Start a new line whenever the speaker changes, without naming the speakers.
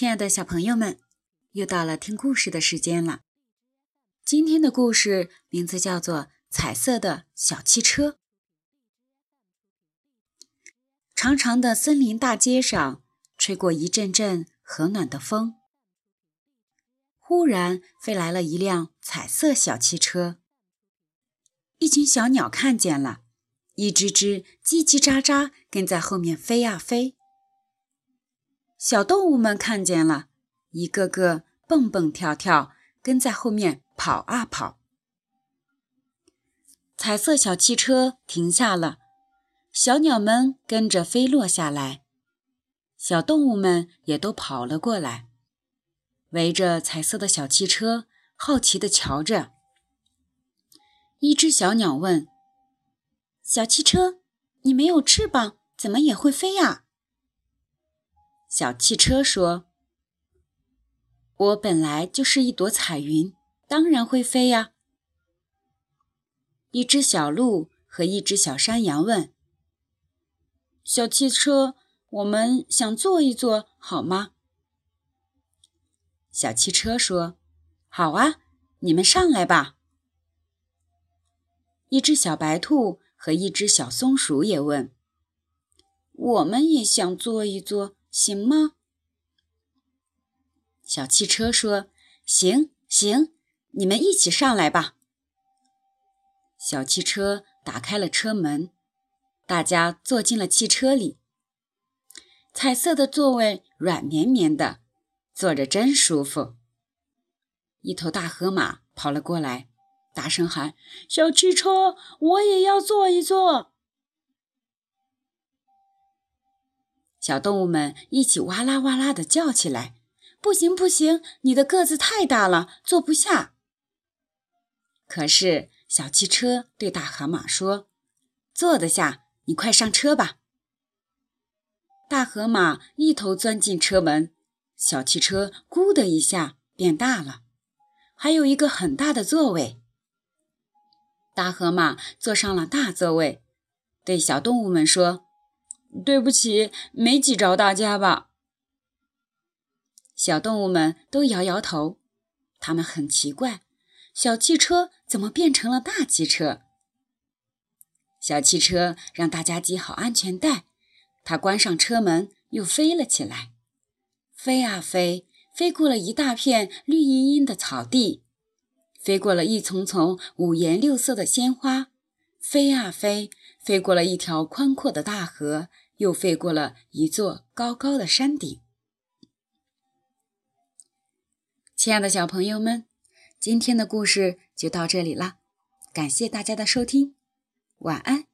亲爱的小朋友们，又到了听故事的时间了。今天的故事名字叫做《彩色的小汽车》。长长的森林大街上，吹过一阵阵和暖的风。忽然，飞来了一辆彩色小汽车。一群小鸟看见了，一只只叽叽喳喳跟在后面飞呀飞。小动物们看见了，一个个蹦蹦跳跳，跟在后面跑啊跑。彩色小汽车停下了，小鸟们跟着飞落下来，小动物们也都跑了过来，围着彩色的小汽车，好奇地瞧着。一只小鸟问：“小汽车，你没有翅膀，怎么也会飞呀？”小汽车说：“我本来就是一朵彩云，当然会飞呀。”一只小鹿和一只小山羊问：“小汽车，我们想坐一坐，好吗？”小汽车说：“好啊，你们上来吧。”一只小白兔和一只小松鼠也问：“我们也想坐一坐。”行吗？小汽车说：“行行，你们一起上来吧。”小汽车打开了车门，大家坐进了汽车里。彩色的座位软绵绵的，坐着真舒服。一头大河马跑了过来，大声喊：“小汽车，我也要坐一坐。”小动物们一起哇啦哇啦地叫起来：“不行，不行，你的个子太大了，坐不下。”可是小汽车对大河马说：“坐得下，你快上车吧。”大河马一头钻进车门，小汽车“咕”的一下变大了，还有一个很大的座位。大河马坐上了大座位，对小动物们说。对不起，没挤着大家吧？小动物们都摇摇头，他们很奇怪，小汽车怎么变成了大汽车？小汽车让大家系好安全带，它关上车门，又飞了起来，飞啊飞，飞过了一大片绿茵茵的草地，飞过了一丛丛五颜六色的鲜花，飞啊飞。飞过了一条宽阔的大河，又飞过了一座高高的山顶。亲爱的小朋友们，今天的故事就到这里啦，感谢大家的收听，晚安。